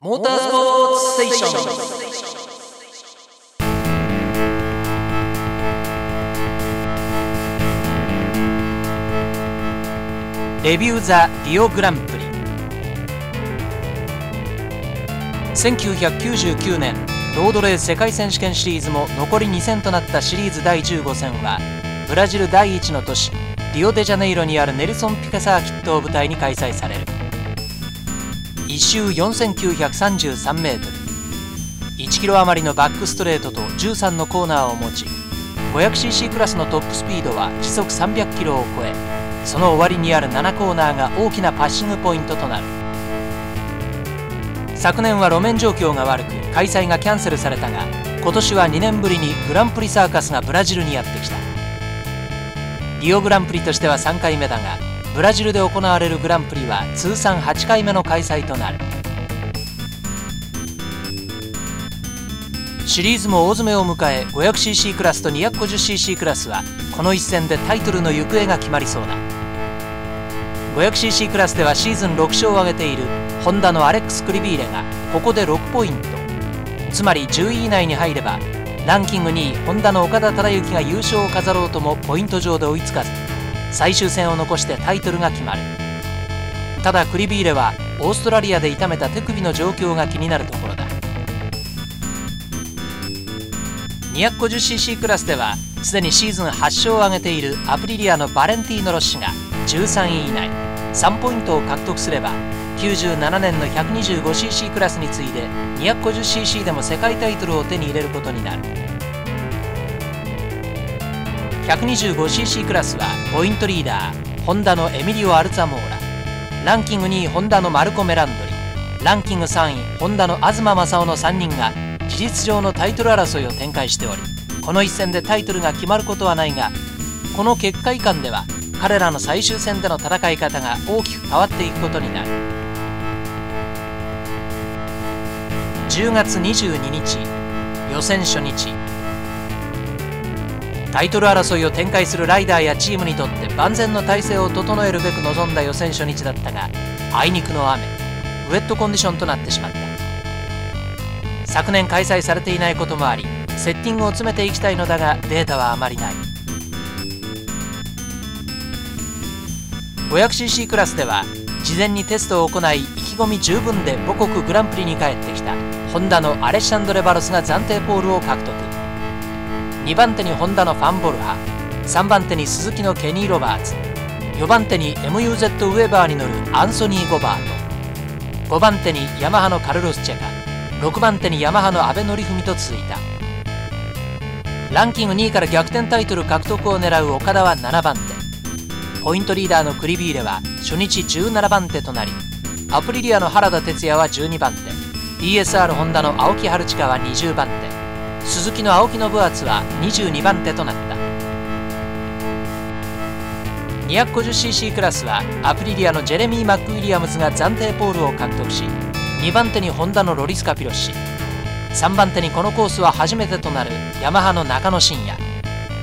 モータースポーツステーション。レビュー・ザ・リオグランプリ。1999年ロードレース世界選手権シリーズも残り2戦となったシリーズ第15戦はブラジル第一の都市リオデジャネイロにあるネルソン・ピカサーキットを舞台に開催される。1周 4933m 1キロ余りのバックストレートと13のコーナーを持ち 500cc クラスのトップスピードは時速300キロを超えその終わりにある7コーナーが大きなパッシングポイントとなる。昨年は路面状況が悪く開催がキャンセルされたが今年は2年ぶりにグランプリサーカスがブラジルにやってきたリオグランプリとしては3回目だがブラジルで行われるグランプリは通算8回目の開催となる。シリーズも大詰めを迎え 500cc クラスと 250cc クラスはこの一戦でタイトルの行方が決まりそうだ。500cc クラスではシーズン6勝を挙げているホンダのアレックス・クリビーレがここで6ポイント。つまり10位以内に入ればランキング2位ホンダの岡田忠之が優勝を飾ろうともポイント上で追いつかず。最終戦を残してタイトルが決まる。ただクリビーレはオーストラリアで痛めた手首の状況が気になるところだ。250cc クラスではすでにシーズン8勝を挙げているアプリリアのバレンティーノ・ロッシが13位以内3ポイントを獲得すれば97年の 125cc クラスに次いで 250cc でも世界タイトルを手に入れることになる。125cc クラスはポイントリーダーホンダのエミリオ・アルツァモーラ。ランキング2位ホンダのマルコ・メランドリ。ランキング3位ホンダの東正夫の3人が事実上のタイトル争いを展開しておりこの一戦でタイトルが決まることはないがこの結果以下では彼らの最終戦での戦い方が大きく変わっていくことになる。10月22日予選初日。タイトル争いを展開するライダーやチームにとって万全の体制を整えるべく臨んだ予選初日だったがあいにくの雨ウェットコンディションとなってしまった。昨年開催されていないこともありセッティングを詰めていきたいのだがデータはあまりない。500cc クラスでは事前にテストを行い意気込み十分で母国グランプリに帰ってきたホンダのアレッシャンドレ・バロスが暫定ポールを獲得。2番手にホンダのファン・ボルハ。3番手に鈴木のケニー・ロバーツ。4番手に MUZ ウェーバーに乗るアンソニー・ゴバート。5番手にヤマハのカルロス・チェカ。6番手にヤマハの阿部典文と続いた。ランキング2位から逆転タイトル獲得を狙う岡田は7番手。ポイントリーダーのクリビーレは初日17番手となりアプリリアの原田哲也は12番手。DSR ホンダの青木春近は20番手。鈴木の青木信厚は22番手となった。250cc クラスはアプリリアのジェレミー・マック・ウィリアムズが暫定ポールを獲得し2番手にホンダのロリスカ・ピロシ。3番手にこのコースは初めてとなるヤマハの中野真也。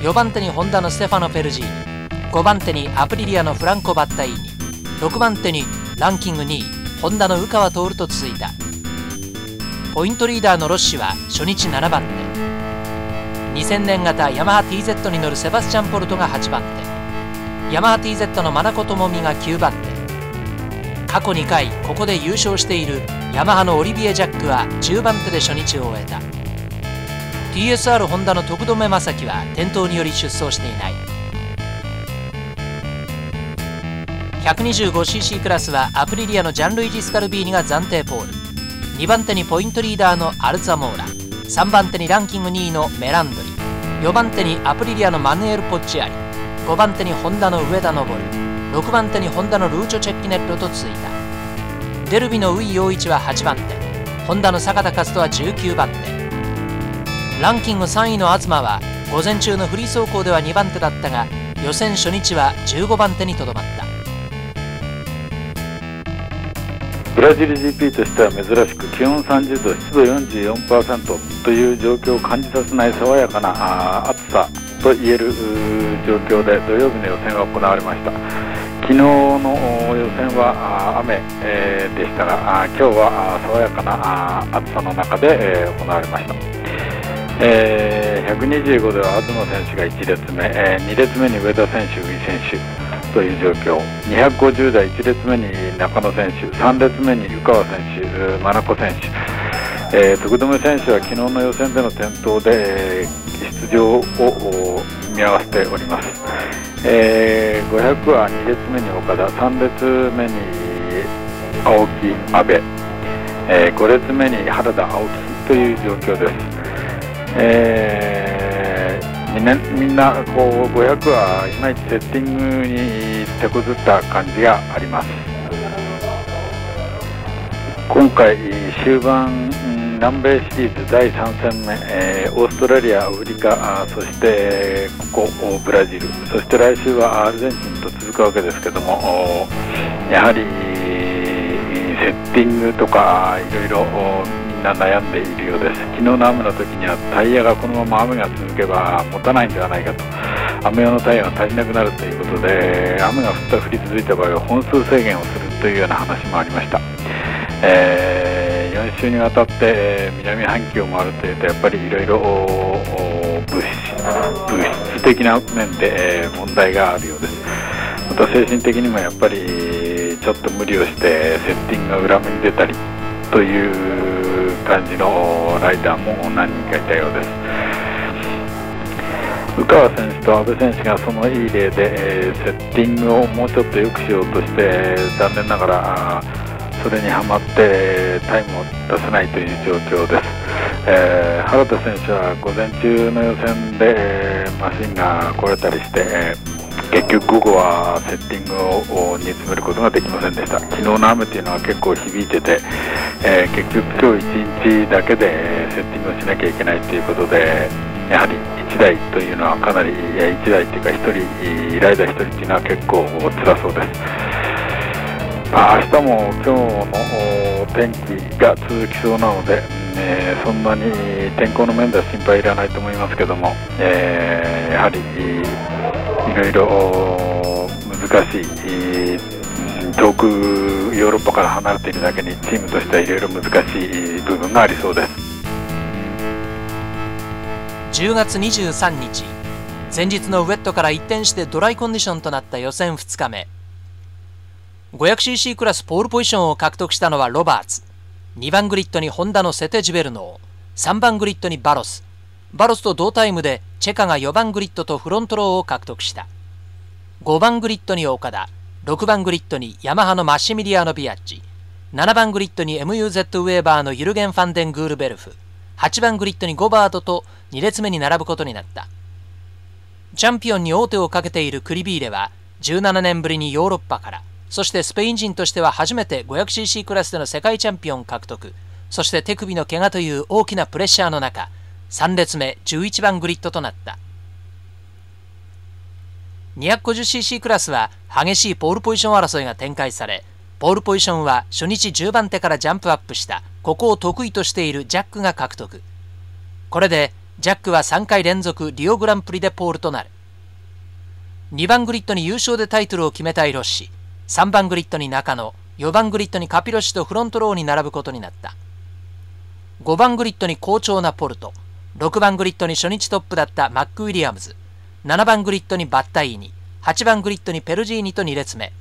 4番手にホンダのステファノ・ペルジーニ。5番手にアプリリアのフランコ・バッタイーニ。6番手にランキング2位ホンダの宇川徹と続いた。ポイントリーダーのロッシは初日7番手。2000年型ヤマハ TZ に乗るセバスチャン・ポルトが8番手。ヤマハ TZ のマナコトモミが9番手。過去2回ここで優勝しているヤマハのオリビエ・ジャックは10番手で初日を終えた。TSR ホンダの徳留正樹は転倒により出走していない 125cc クラスはアプリリアのジャンルイジ・スカルビーニが暫定ポール。2番手にポイントリーダーのアルツァモーラ。3番手にランキング2位のメランドリ。4番手にアプリリアのマヌエル・ポッチアリ。5番手にホンダの上田昇6番手にホンダのルーチョ・チェッキネットと続いた。デルビのウイ陽一は8番手。ホンダの坂田勝人は19番手。ランキング3位の東は午前中のフリー走行では2番手だったが予選初日は15番手にとどまった。ブラジル GP としては珍しく気温30度湿度44%という状況を感じさせない爽やかな暑さと言える状況で土曜日の予選が行われました昨日の予選は雨、でしたが今日は爽やかな暑さの中で、行われました、え、125では東選手が1列目、え、2列目に上田選手、宇井選手。という状況。250台1列目に中野選手3列目に湯川選手真名子選手、えー、徳留選手は昨日の予選での転倒で、えー、出場を見合わせております。えー、500は2列目に岡田3列目に青木阿部、えー、5列目に原田青木という状況です、えー、みんなみんなこう500はいまいちセッティングに手こずった感じがあります。今回終盤南米シリーズ第3戦目、え、オーストラリア、アフリカ、そしてここブラジル、そして来週はアルゼンチンと続くわけですけども、やはりセッティングとかいろいろみんな悩んでいるようです。昨日の雨の時にはタイヤがこのまま雨が続けば持たないんではないかと。雨用のタイヤが足りなくなるということで雨が降った降り続いた場合は本数制限をするというような話もありました。えー4週にわたって、南半球を回るというとやっぱりいろいろ物質的な面で、え、問題があるようですまた精神的にもやっぱりちょっと無理をしてセッティングが裏目に出たりという感じのライダーも何人かいたようです。宇川選手と阿部選手がそのいい例で、え、セッティングをもうちょっと良くしようとして残念ながらそれにはまってタイムを出せないという状況です、えー、原田選手は午前中の予選で、マシンが壊れたりして、えー、結局午後はセッティングを煮詰めることができませんでした。昨日の雨というのは結構響いてて、えー、結局今日1日だけでセッティングをしなきゃいけないということでやはり1台というのはかなり1台というか1人ライダー1人というのは結構辛そうです。まあ、明日も今日の天気が続きそうなので、えー、そんなに天候の面では心配いらないと思いますけども、えー、やはりろいろ難しい、遠くヨーロッパから離れているだけにチームとしてはいろいろ難しい部分がありそうです10月23日前日のウェットから一転してドライコンディションとなった予選2日目 500cc クラスポールポジションを獲得したのはロバーツ。2番グリッドにホンダのセテジベルノー。3番グリッドにバロス。バロスと同タイムでチェカが4番グリッドとフロントローを獲得した。5番グリッドに岡田。6番グリッドにヤマハのマッシミリアーノ・ビアッジ。7番グリッドに MUZ ウェーバーのユルゲン・ファンデン・グールベルグ。8番グリッドにゴバートと2列目に並ぶことになった。チャンピオンに王手をかけているクリビーレは17年ぶりにヨーロッパからそしてスペイン人としては初めて 500cc クラスでの世界チャンピオン獲得、そして手首の怪我という大きなプレッシャーの中、3列目11番グリッドとなった。250cc クラスは激しいポールポジション争いが展開され、ポールポジションは初日10番手からジャンプアップした、ここを得意としているジャックが獲得。これで、ジャックは3回連続リオグランプリでポールとなる。2番グリッドに優勝でタイトルを決めたいロッシ。3番グリッドに中野、4番グリッドにカピロシとフロントローに並ぶことになった。5番グリッドに好調なポルト、6番グリッドに初日トップだったマクウィリアムス、7番グリッドにバッタイーニ、8番グリッドにペルジーニと2列目。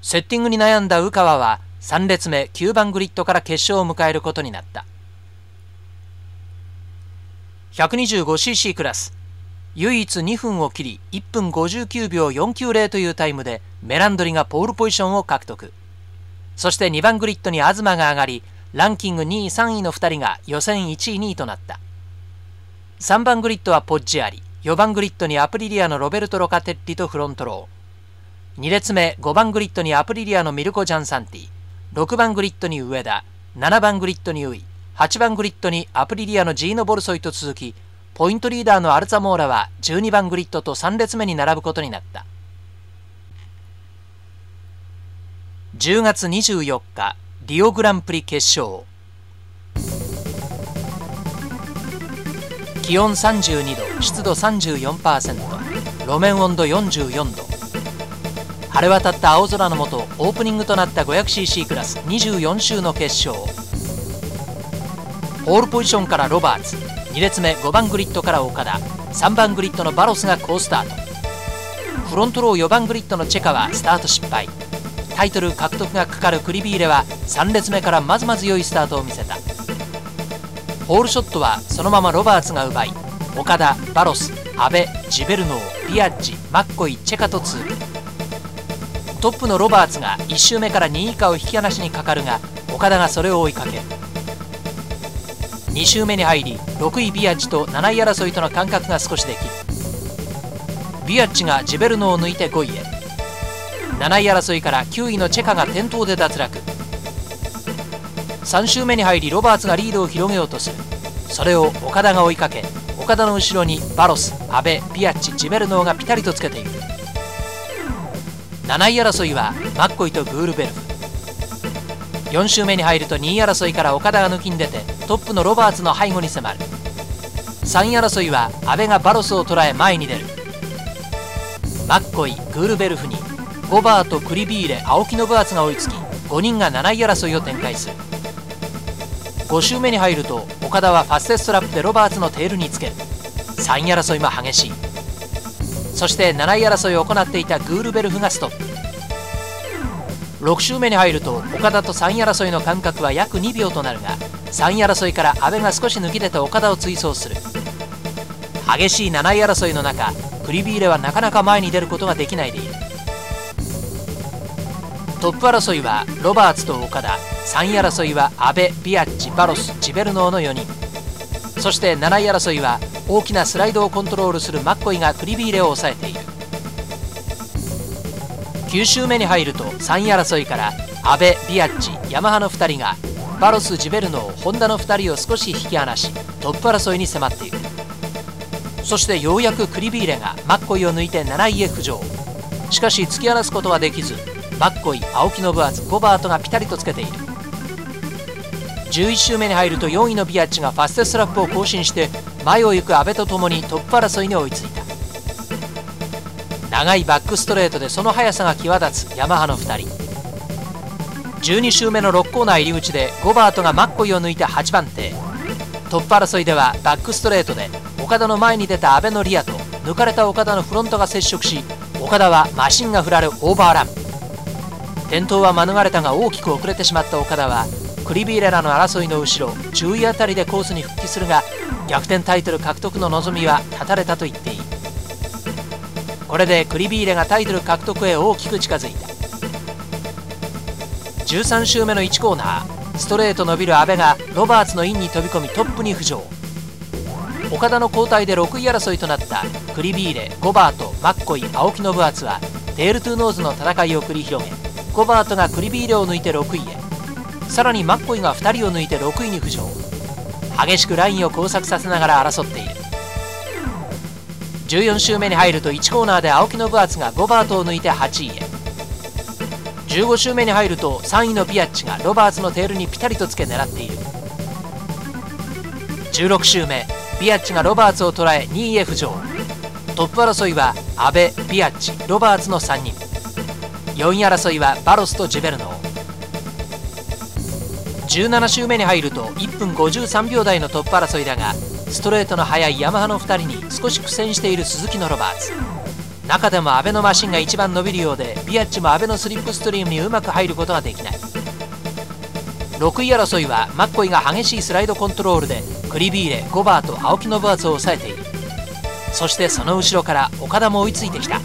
セッティングに悩んだウカワは3列目。9番グリッドから決勝を迎えることになった。125cc クラス。唯一2分を切り1分59秒490というタイムでメランドリがポールポジションを獲得。そして2番グリッドに東が上がりランキング2位3位の2人が予選1位2位となった。3番グリッドはポッジアリ4番グリッドにアプリリアのロベルト・ロカテッリとフロントロー2列目5番グリッドにアプリリアのミルコ・ジャンサンティ6番グリッドに上田7番グリッドにウイ8番グリッドにアプリリアのジーノ・ボルソイと続きポイントリーダーのアルザモーラは12番グリッドと3列目に並ぶことになった。10月24日、リオグランプリ決勝。気温32度、湿度34%、路面温度44度。晴れ渡った青空の下オープニングとなった 500cc クラス24周の決勝ポールポジションからロバーツ、2列目5番グリッドから岡田。3番グリッドのバロスが好スタート。フロントロー4番グリッドのチェカはスタート失敗。タイトル獲得がかかるクリビーレは3列目からまずまず良いスタートを見せた。ホールショットはそのままロバーツが奪い岡田バロス阿部ジベルノービアッジマッコイチェカと通過トップのロバーツが1周目から2位以下を引き離しにかかるが岡田がそれを追いかける。2周目に入り6位ビアッジと7位争いとの間隔が少しできる。ビアッジがジベルノを抜いて5位へ。7位争いから9位のチェカが転倒で脱落。3周目に入りロバーツがリードを広げようとする。それを岡田が追いかけ岡田の後ろにバロス阿部ビアッチジベルノーがピタリとつけている。7位争いはマッコイとグールベル。フ4周目に入ると2位争いから岡田が抜きん出てトップのロバーツの背後に迫る。3位争いは阿部がバロスを捉え前に出る。マッコイグールベルフにゴバーとクリビーレ青木のブアツが追いつき5人が7位争いを展開する。5周目に入ると岡田はファステストラップでロバーツのテールにつける3位争いも激しい。そして7位争いを行っていたグールベルフがストップ。6周目に入ると岡田と3位争いの間隔は約2秒となるが3位争いから阿部が少し抜き出て岡田を追走する。激しい7位争いの中クリビーレはなかなか前に出ることができないでいる。トップ争いはロバーツと岡田。3位争いは阿部ビアッチバロスジベルノーの4人。そして7位争いは大きなスライドをコントロールするマッコイがクリビーレを抑えている。9周目に入ると3位争いから阿部ビアッチヤマハの2人がバロスジベルノーホンダの2人を少し引き離しトップ争いに迫っている。そしてようやくクリビーレがマッコイを抜いて7位へ浮上。しかし突き放すことはできずマッコイ青木信厚ゴバートがピタリとつけている。11周目に入ると4位のビアッチがファステストラップを更新して前を行く阿部とともにトップ争いに追いついた。長いバックストレートでその速さが際立つヤマハの2人。12周目の6コーナー入り口でゴバートがマッコイを抜いて8番手。トップ争いではバックストレートで岡田の前に出た阿部のリアと抜かれた岡田のフロントが接触し岡田はマシンが振られオーバーラン。転倒は免れたが大きく遅れてしまった岡田はクリビーレラの争いの後ろ10位あたりでコースに復帰するが逆転タイトル獲得の望みは絶たれたと言っていい。これでクリビーレがタイトル獲得へ大きく近づいた。13周目の1コーナーストレート伸びる阿部がロバーツのインに飛び込みトップに浮上。岡田の交代で6位争いとなったクリビーレゴバートマッコイ青木信厚はテールトゥーノーズの戦いを繰り広げゴバートがクリビーレを抜いて6位へ。さらにマッコイが2人を抜いて6位に浮上。激しくラインを交錯させながら争っている。14周目に入ると1コーナーで青木信厚がゴバートを抜いて8位へ。15周目に入ると3位のビアッジがロバーツのテールにピタリとつけ狙っている。16周目ビアッジがロバーツを捉え2位へ浮上。トップ争いは阿部ビアッチロバーツの3人。4位争いはバロスとジュベルノ。17周目に入ると1分53秒台のトップ争いだがストレートの速いヤマハの2人に少し苦戦している鈴木のロバーツ。中でも阿部のマシンが一番伸びるようでビアッチも阿部のスリップストリームにうまく入ることができない。6位争いはマッコイが激しいスライドコントロールでクリビーレゴバーと青木信厚を抑えている。そしてその後ろから岡田も追いついてきた。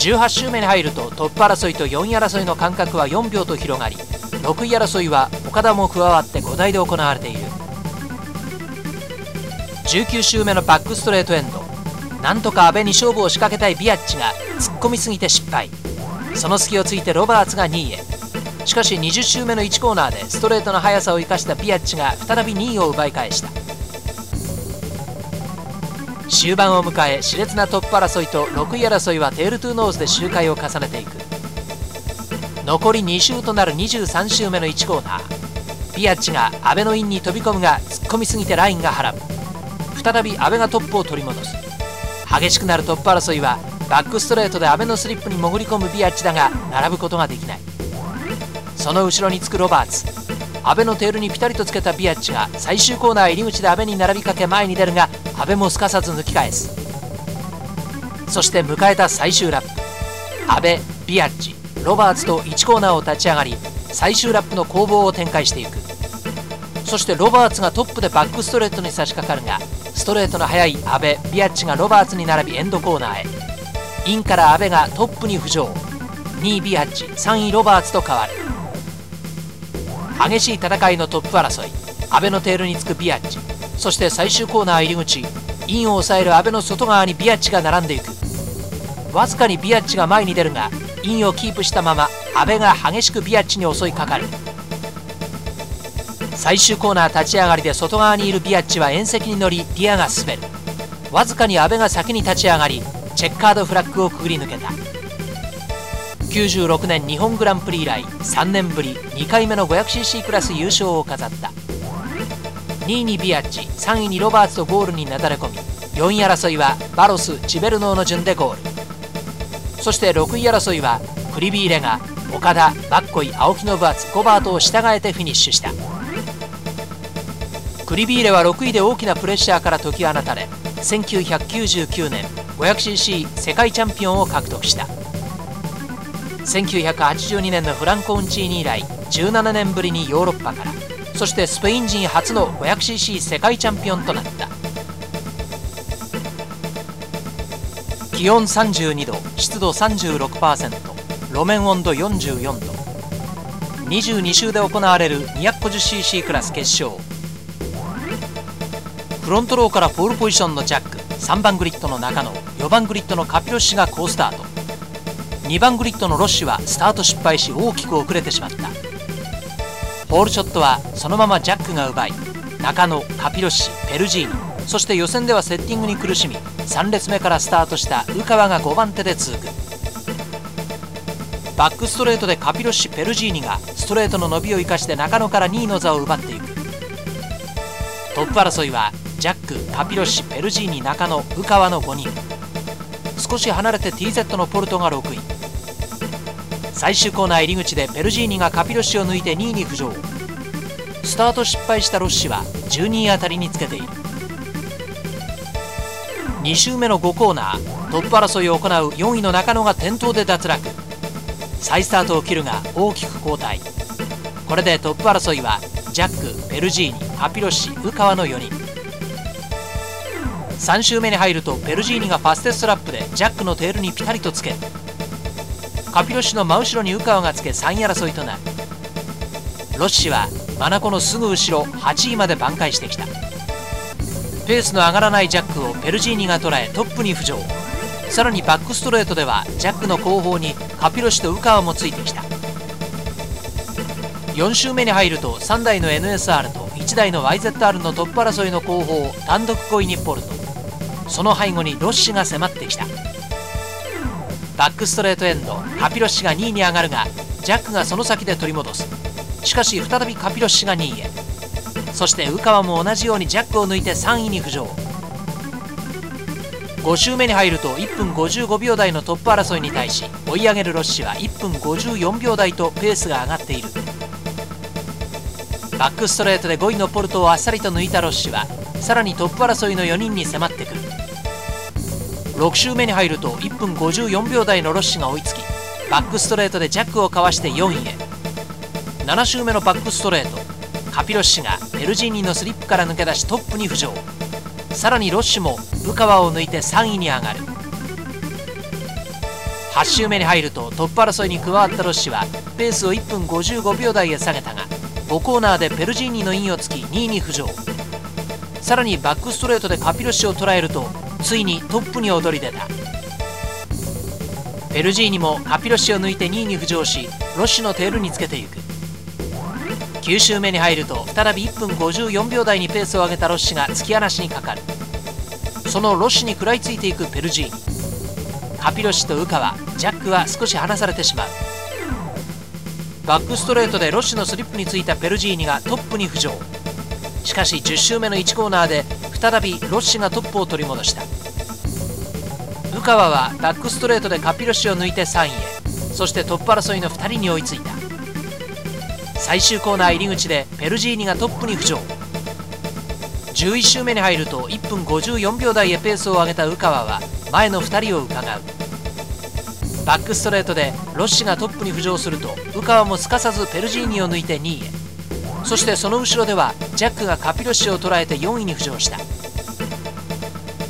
18周目に入るとトップ争いと4位争いの間隔は4秒と広がり6位争いは岡田も加わって5台で行われている。19周目のバックストレートエンドなんとか阿部に勝負を仕掛けたいビアッチが突っ込みすぎて失敗。その隙をついてロバーツが2位へ。しかし20周目の1コーナーでストレートの速さを生かしたビアッジが再び2位を奪い返した。終盤を迎え熾烈なトップ争いと6位争いはテールトゥーノーズで周回を重ねていく。残り2周となる23周目の1コーナー。ビアッジが阿部のインに飛び込むが突っ込みすぎてラインがはらむ再び阿部がトップを取り戻す。激しくなるトップ争いはバックストレートで阿部のスリップに潜り込むビアッチだが並ぶことができない。その後ろにつくロバーツ。阿部のテールにピタリとつけたビアッチが最終コーナー入り口で阿部に並びかけ前に出るが阿部もすかさず抜き返す。そして迎えた最終ラップ。阿部ビアッチロバーツと1コーナーを立ち上がり最終ラップの攻防を展開していく。そしてロバーツがトップでバックストレートに差し掛かるがストレートの速い阿部ビアッジがロバーツに並びエンドコーナーへ。インから阿部がトップに浮上。2位ビアッジ3位ロバーツと変わる。激しい戦いのトップ争い阿部のテールにつくビアッジそして最終コーナー入り口インを抑える阿部の外側にビアッジが並んでいく。わずかにビアッジが前に出るがインをキープしたまま阿部が激しくビアッジに襲いかかる。最終コーナー立ち上がりで外側にいるビアッチは縁石に乗りリアが滑る。わずかに阿部が先に立ち上がりチェッカードフラッグをくぐり抜けた。96年日本グランプリ以来3年ぶり2回目の 500cc クラス優勝を飾った。2位にビアッチ3位にロバーツとゴールになだれ込み4位争いはバロスチベルノーの順でゴール。そして6位争いはクリビーレが岡田バッコイ青木の分厚コバートを従えてフィニッシュした。クリビーレは6位で大きなプレッシャーから解き放たれ1999年 500cc 世界チャンピオンを獲得した。1982年のフランコ・ウンチーニ以来17年ぶりにヨーロッパから。そしてスペイン人初の 500cc 世界チャンピオンとなった。気温32度湿度36%路面温度44度。22周で行われる 250cc クラス決勝。フロントローからポールポジションのジャック3番グリッドの中野4番グリッドのカピロッシが好スタート。2番グリッドのロッシュはスタート失敗し大きく遅れてしまった。ポールショットはそのままジャックが奪い中野カピロッシペルジーニそして予選ではセッティングに苦しみ3列目からスタートした宇川が5番手で通過。バックストレートでカピロッシペルジーニがストレートの伸びを生かして中野から2位の座を奪っていく。トップ争いはジャックカピロッシペルジーニ中野宇川の5人。少し離れて TZ のポルトが6位。最終コーナー入り口でペルジーニがカピロッシを抜いて2位に浮上。スタート失敗したロッシは12位あたりにつけている。2周目の5コーナートップ争いを行う4位の中野が転倒で脱落。再スタートを切るが大きく後退。これでトップ争いはジャックペルジーニカピロッシ宇川の4人。3周目に入るとペルジーニがファステストラップでジャックのテールにピタリとつけカピロッシの真後ろに宇川がつけ3位争いとなる。ロッシはマナコのすぐ後ろ8位まで挽回してきた。ペースの上がらないジャックをペルジーニが捉えトップに浮上。さらにバックストレートではジャックの後方にカピロシと宇川もついてきた。4周目に入ると3台の NSR と1台の YZR のトップ争いの後方を単独5位にポルト。その背後にロッシが迫ってきた。バックストレートエンドカピロッシが2位に上がるがジャックがその先で取り戻す。しかし再びカピロッシが2位へ。そして宇川も同じようにジャックを抜いて3位に浮上。5周目に入ると1分55秒台のトップ争いに対し追い上げるロッシは1分54秒台とペースが上がっている。バックストレートで5位のポルトをあっさりと抜いたロッシはさらにトップ争いの4人に迫ってくる。6周目に入ると1分54秒台のロッシが追いつきバックストレートでジャックをかわして4位へ。7周目のバックストレートカピロッシがペルジーニのスリップから抜け出しトップに浮上。さらにロッシも宇川を抜いて3位に上がる。8周目に入るとトップ争いに加わったロッシはペースを1分55秒台へ下げたが5コーナーでペルジーニのインをつき2位に浮上。さらにバックストレートでカピロッシを捉えるとついにトップに躍り出た。ペルジーニもカピロシを抜いて2位に浮上しロッシのテールにつけていく。9周目に入ると再び1分54秒台にペースを上げたロッシが突き放しにかかる。そのロッシに食らいついていくペルジーニ。カピロシとウカはジャックは少し離されてしまう。バックストレートでロッシュのスリップについたペルジーニがトップに浮上。しかし10周目の1コーナーで再びロッシがトップを取り戻した。宇川はバックストレートでカピロシを抜いて3位へ。そしてトップ争いの2人に追いついた。最終コーナー入り口でペルジーニがトップに浮上。11周目に入ると1分54秒台へペースを上げた宇川は前の2人を伺う。バックストレートでロッシがトップに浮上すると宇川もすかさずペルジーニを抜いて2位へ。そしてその後ろではジャックがカピロッシを捉えて4位に浮上した。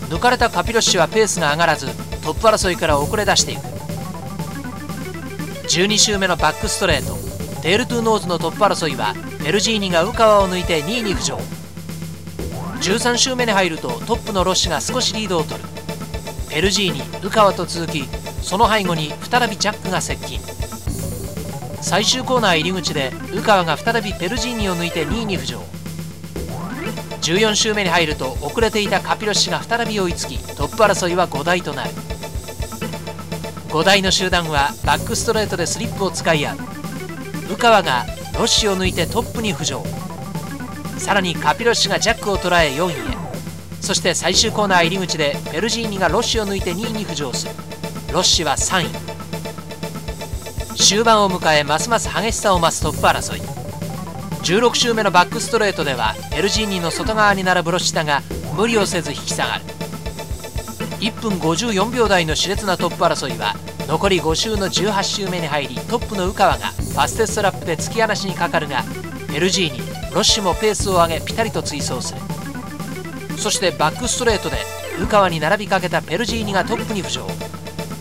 抜かれたカピロッシはペースが上がらずトップ争いから遅れ出していく。12周目のバックストレートテールトゥーノーズのトップ争いはペルジーニが宇川を抜いて2位に浮上。13周目に入るとトップのロッシュが少しリードを取る。ペルジーニ宇川と続きその背後に再びジャックが接近。最終コーナー入り口で宇川が再びペルジーニを抜いて2位に浮上。14周目に入ると遅れていたカピロッシが再び追いつきトップ争いは5台となる。5台の集団はバックストレートでスリップを使い合う。宇川がロッシを抜いてトップに浮上。さらにカピロッシがジャックを捉え4位へ。そして最終コーナー入り口でペルジーニがロッシを抜いて2位に浮上する。ロッシは3位。終盤を迎えますます激しさを増すトップ争い。16周目のバックストレートではペルジーニの外側に並ぶロシだが無理をせず引き下がる。1分54秒台の熾烈なトップ争いは残り5周の18周目に入りトップの宇川がファステストラップで突き放しにかかるがペルジーニロッシュもペースを上げピタリと追走する。そしてバックストレートで宇川に並びかけたペルジーニがトップに浮上。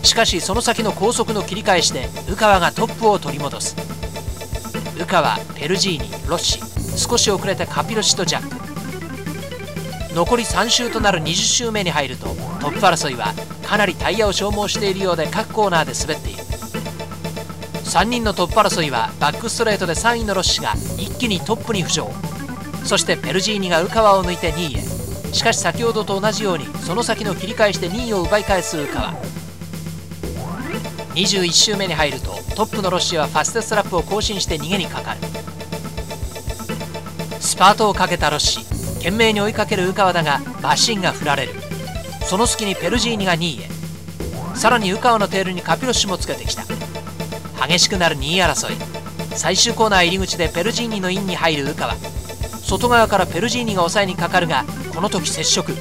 しかしその先の高速の切り返しで宇川がトップを取り戻す。宇川ペルジーニロッシ。少し遅れたカピロシとジャック。残り3周となる20周目に入るとトップ争いはかなりタイヤを消耗しているようで各コーナーで滑っている。3人のトップ争いはバックストレートで3位のロッシが一気にトップに浮上。そしてペルジーニが宇川を抜いて2位へ。しかし先ほどと同じようにその先の切り返しで2位を奪い返す宇川。21周目に入るとトップのロッシはファステストラップを更新して逃げにかかる。スパートをかけたロッシ懸命に追いかける宇川だがマシンが振られる。その隙にペルジーニが2位へ。さらに宇川のテールにカピロッシュもつけてきた。激しくなる2位争い。最終コーナー入り口でペルジーニのインに入る宇川。外側からペルジーニが抑えにかかるがこの時接触。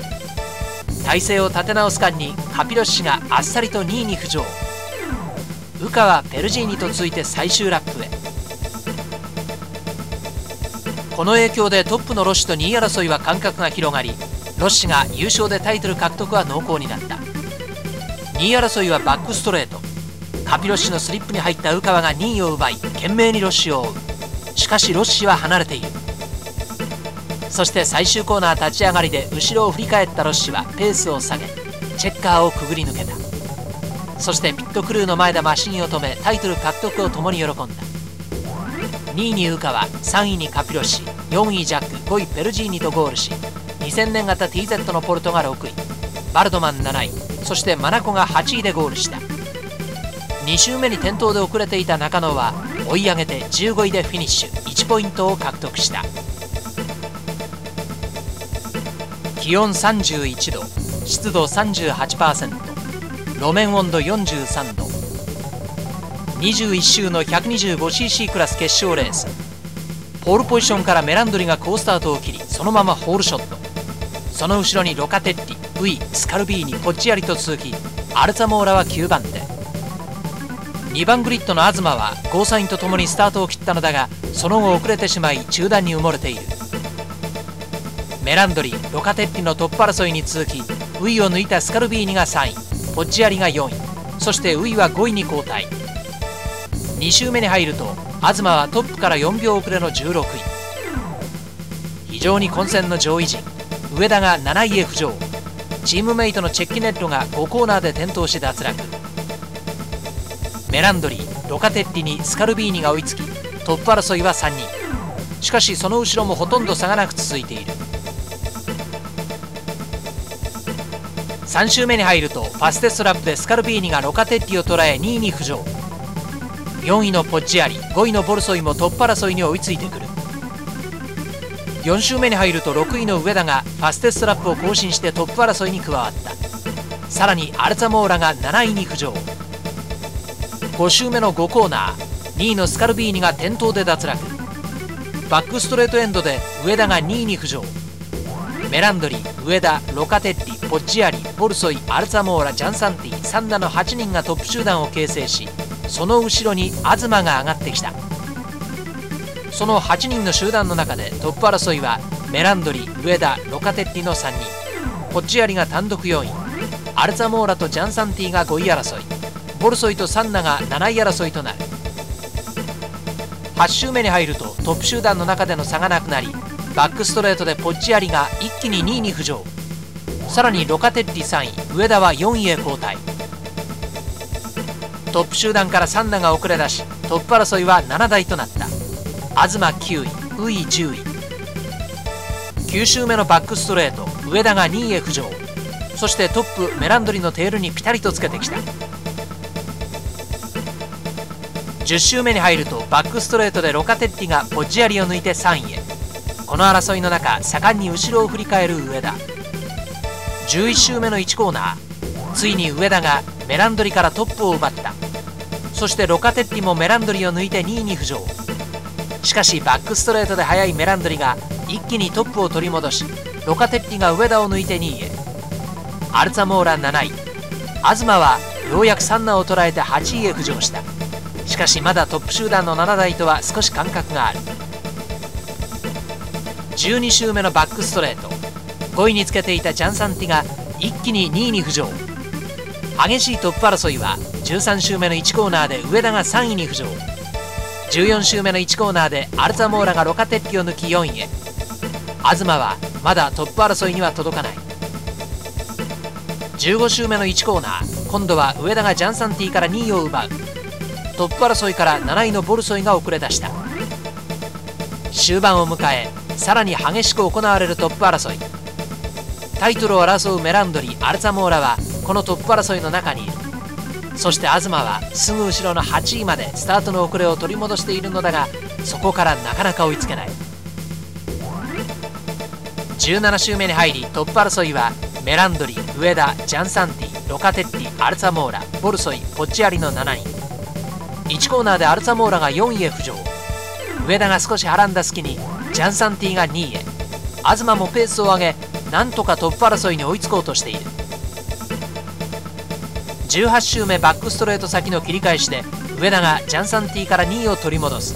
体勢を立て直す間にカピロッシがあっさりと2位に浮上。宇川ペルジーニと続いて最終ラップへ。この影響でトップのロッシと2位争いは間隔が広がりロッシが優勝でタイトル獲得は濃厚になった。2位争いはバックストレート。カピロッシのスリップに入った宇川が2位を奪い懸命にロッシを追う。しかしロッシは離れている。そして最終コーナー立ち上がりで後ろを振り返ったロッシはペースを下げチェッカーをくぐり抜けた。そしてピットクルーの前でマシンを止めタイトル獲得を共に喜んだ。2位に宇川3位にカピロシ4位ジャック5位ペルジーニとゴールし2000年型 TZ のポルトが6位バルドマン7位そしてマナコが8位でゴールした。2周目に転倒で遅れていた中野は追い上げて15位でフィニッシュ1ポイントを獲得した。気温31度湿度38%路面温度43度。21周の 125cc クラス決勝レース。ポールポジションからメランドリが好スタートを切りそのままホールショット。その後ろにロカテッリウイスカルビーニポッチアリと続きアルザモーラは9番手。2番グリッドの東はゴーサインとともにスタートを切ったのだがその後遅れてしまい中段に埋もれている。メランドリロカテッリのトップ争いに続きウイを抜いたスカルビーニが3位ポッチアリが4位。そしてウイは5位に後退。2周目に入ると東はトップから4秒遅れの16位。非常に混戦の上位陣。上田が7位へ浮上。チームメイトのチェッキネットが5コーナーで転倒し脱落。メランドリーロカテッリにスカルビーニが追いつきトップ争いは3人。しかしその後ろもほとんど差がなく続いている。3周目に入るとファステストラップでスカルビーニがロカテッリを捉え2位に浮上4位のポッジアリ5位のボルソイもトップ争いに追いついてくる。4周目に入ると6位の上田がファステストラップを更新してトップ争いに加わった。さらにアルザモーラが7位に浮上5周目の5コーナー2位のスカルビーニが転倒で脱落。バックストレートエンドで上田が2位に浮上メランドリ上田ロカテッリ。ポッジアリボルソイアルザモーラジャンサンティサンダの8人がトップ集団を形成しその後ろに東が上がってきた。その8人の集団の中でトップ争いはメランドリ上田ロカテッリの3人。ポッジアリが単独4位アルザモーラとジャンサンティが5位争い。ボルソイとサンナが7位争いとなる。8周目に入るとトップ集団の中での差がなくなりバックストレートでポッチアリが一気に2位に浮上。さらにロカテッリ3位上田は4位へ後退トップ集団からサンナが遅れ出しトップ争いは7台となった。東9位ウイ10位。9周目のバックストレート上田が2位へ浮上。そしてトップメランドリのテールにピタリとつけてきた。10周目に入るとバックストレートでロカテッリがポッジアリを抜いて3位へ。この争いの中盛んに後ろを振り返る上田。11周目の1コーナー。ついに上田がメランドリからトップを奪った。そしてロカテッリもメランドリを抜いて2位に浮上。しかしバックストレートで速いメランドリが一気にトップを取り戻しロカテッリが上田を抜いて2位へ。アルツァモーラ7位。東はようやくサンナを捉えて8位へ浮上した。しかしまだトップ集団の7台とは少し間隔がある。12周目のバックストレート。5位につけていたジャンサンティが一気に2位に浮上。激しいトップ争いは13周目の1コーナーで上田が3位に浮上。14周目の1コーナーでアルザモーラがロカテッリを抜き4位へ。東はまだトップ争いには届かない。15周目の1コーナー今度は上田がジャンサンティから2位を奪う。トップ争いから7位のボルソイが遅れ出した。終盤を迎えさらに激しく行われるトップ争い。タイトルを争うメランドリアルザモーラはこのトップ争いの中にいるそして東はすぐ後ろの8位までスタートの遅れを取り戻しているのだがそこからなかなか追いつけない。17周目に入りトップ争いはメランドリ上田ジャンサンティロカテッティアルザモーラボルソイポッチアリの7人。1コーナーでアルザモーラが4位へ浮上。上田が少しはらんだ隙にジャンサンティが2位へ。東もペースを上げなんとかトップ争いに追いつこうとしている。18周目バックストレート先の切り返しで上田がジャンサンティから2位を取り戻す。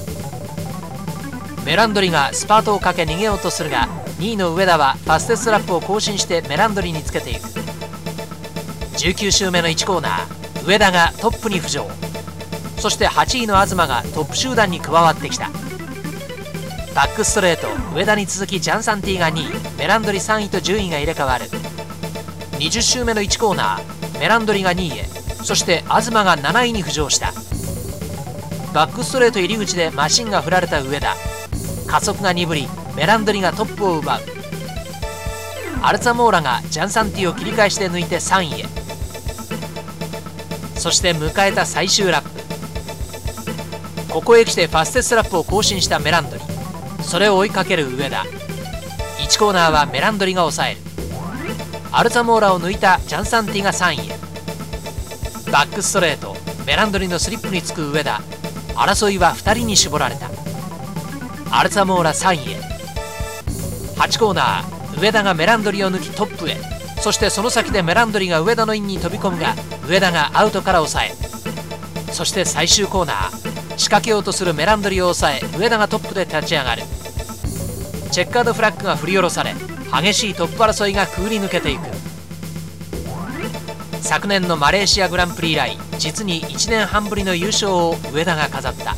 メランドリがスパートをかけ逃げようとするが2位の上田はファステストラップを更新してメランドリにつけていく。19周目の1コーナー上田がトップに浮上。そして8位の東がトップ集団に加わってきた。バックストレート上田に続きジャンサンティが2位メランドリ3位と順位が入れ替わる。20周目の1コーナーメランドリが2位へそして東が7位に浮上した。バックストレート入り口でマシンが振られた上田。加速が鈍りメランドリがトップを奪う。アルツァモーラがジャンサンティを切り返して抜いて3位へ。そして迎えた最終ラップ。ここへ来てファステストラップを更新したメランドリ。それを追いかける上田。1コーナーはメランドリが抑える。アルザモーラを抜いたジャンサンティが3位。へバックストレートメランドリのスリップにつく上田。争いは2人に絞られた。アルザモーラ3位へ。8コーナー上田がメランドリを抜きトップへ。そしてその先でメランドリが上田のインに飛び込むが上田がアウトから抑えそして最終コーナー仕掛けようとするメランドリを抑え上田がトップで立ち上がる。チェッカードフラッグが振り下ろされ激しいトップ争いがくぐり抜けていく。昨年のマレーシアグランプリ以来実に1年半ぶりの優勝を上田が飾った。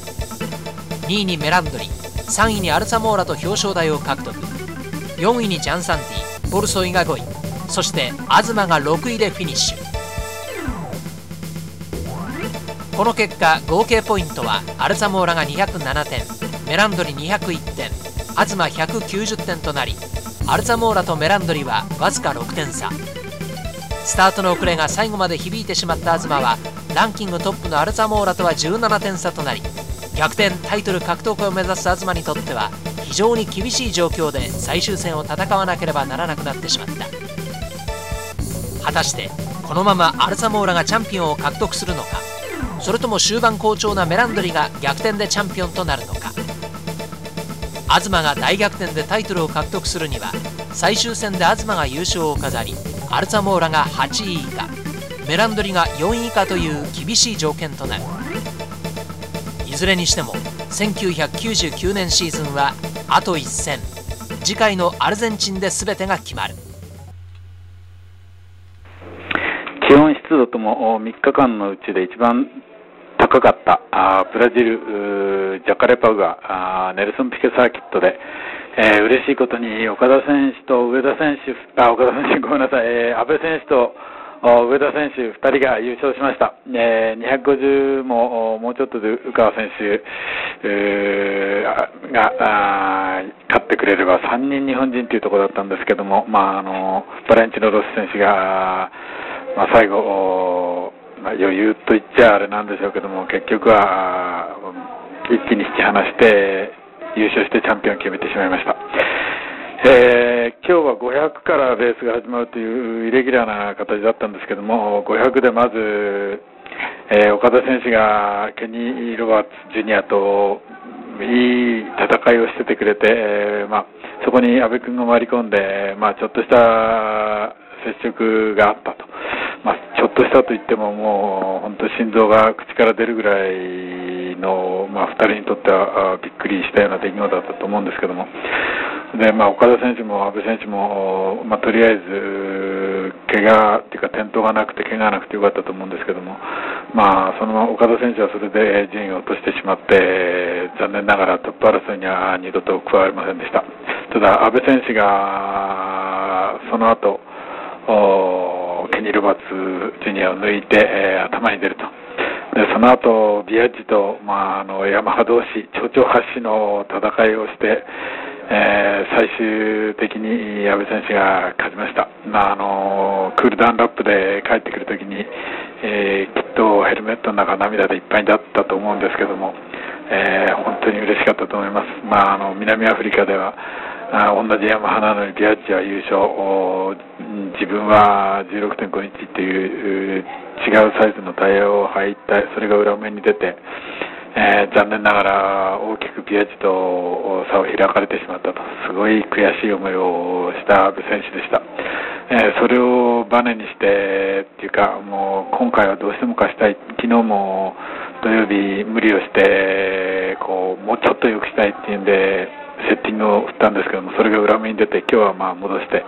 2位にメランドリ3位にアルサモーラと表彰台を獲得。4位にジャンサンティボルソイが5位。そして東が6位でフィニッシュ。この結果合計ポイントはアルザモーラが207点メランドリ201点。東190点となりアルザモーラとメランドリはわずか6点差。スタートの遅れが最後まで響いてしまった東はランキングトップのアルザモーラとは17点差となり逆転タイトル獲得を目指す東にとっては非常に厳しい状況で最終戦を戦わなければならなくなってしまった。果たしてこのままアルサモーラがチャンピオンを獲得するのかそれとも終盤好調なメランドリが逆転でチャンピオンとなるのか。東が大逆転でタイトルを獲得するには最終戦で東が優勝を飾りアルサモーラが8位以下メランドリが4位以下という厳しい条件となる。いずれにしても1999年シーズンはあと1戦。次回のアルゼンチンで全てが決まる。気温、湿度とも3日間のうちで一番高かったあブラジル、ジャカレパウア、ネルソンピケサーキットで、えー、嬉しいことに岡田選手と上田選手、あ岡田選手、ごめんなさい、えー、安倍選手と上田選手2人が優勝しました、えー、250ももうちょっとで宇川選手、えー、が勝ってくれれば3人日本人というところだったんですけども、まあ、あのバレンチノ・ロス選手が、まあ、最後、まあ、余裕と言っちゃあれなんでしょうけども結局は一気に引き離して優勝してチャンピオンを決めてしまいました。えー、今日は500からレースが始まるというイレギュラーな形だったんですけども、500でまず、えー、岡田選手がケニー・ロバーツ・ジュニアといい戦いをしててくれて、えー、まあ、そこに阿部君が回り込んで、まあ、ちょっとした接触があったと、ょっとしたといっても、もう本当、心臓が口から出るぐらいの、まあ、2人にとってはびっくりしたような出来事だったと思うんですけども。で、まあ、岡田選手も阿部選手も、まあ、とりあえず、怪我っていうか、転倒がなくて、怪我がなくてよかったと思うんですけども、まあ、その岡田選手はそれで順位を落としてしまって、残念ながらトップ争いには二度と加わりませんでした。ただ、阿部選手が、その後、ケニー・ロバツ・ジュニアを抜いて、えー、頭に出ると。でその後ビアッジと、まあ、あのヤマハ同士、町長発しの戦いをして、えー、最終的に阿部選手が勝ちました、まあ、あのクールダウンラップで帰ってくるときに、えー、きっとヘルメットの中涙でいっぱいだったと思うんですけども、えー、本当に嬉しかったと思います、まあ、あの南アフリカではあ同じヤマハなのにビアッチは優勝。自分は16.5インチっていう違うサイズのタイヤを履いたそれが裏面に出てえー、残念ながら大きくピアチと差を開かれてしまったと、すごい悔しい思いをした阿部選手でした。えー、それをバネにしてっていうか、もう今回はどうしても勝ちたい、昨日も土曜日無理をして、こうもうちょっと良くしたいっていうんで、セッティングを振ったんですけども、それが裏目に出て、今日はまあ戻して、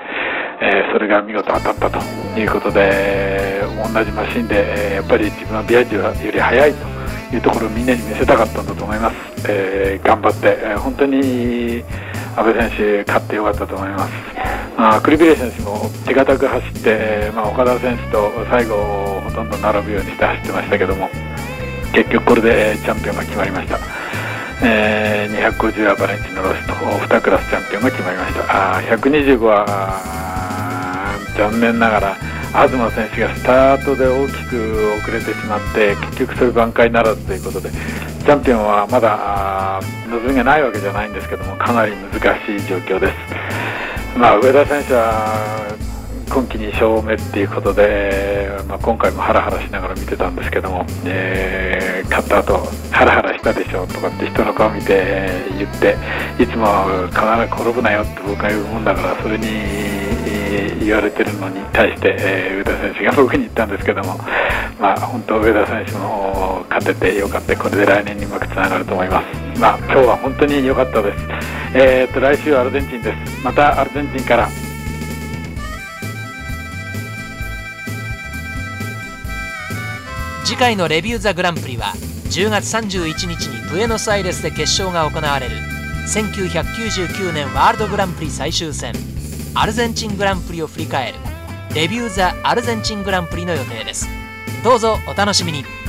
えー、それが見事当たったということで、同じマシンで、えやっぱり自分はビアージュより速いと。いうところをみんなに見せたかったんだと思います、えー、頑張って、え、本当に阿部選手、勝ってよかったと思います、あクリビレ選手も手堅く走って、まあ、岡田選手と最後、ほとんど並ぶようにして走ってましたけども、結局これでチャンピオンが決まりました。えー、250はバレンチノロスと2クラスチャンピオンが決まりました。あ125は残念ながら東選手がスタートで大きく遅れてしまって結局それ挽回ならずということでチャンピオンはまだ望みがないわけじゃないんですけどもかなり難しい状況です、まあ、上田選手は今季2勝目っていうことで、まあ、今回もハラハラしながら見てたんですけども、えー、勝った後ハラハラしたでしょとかって人の顔見て言っていつも必ず転ぶなよって僕が言うもんだからそれに言われてるのに対して、えー、上田選手が僕に言ったんですけども、まあ、本当上田選手も勝ててよかった。これで来年にうまくつながると思います、まあ、今日は本当に良かったです、えーと来週はアルゼンチンです。またアルゼンチンから次回のレビュー・ザ・グランプリは10月31日にブエノスアイレスで決勝が行われる1999年ワールドグランプリ最終戦アルゼンチングランプリを振り返るレビュー・ザ・アルゼンチングランプリの予定です。どうぞお楽しみに。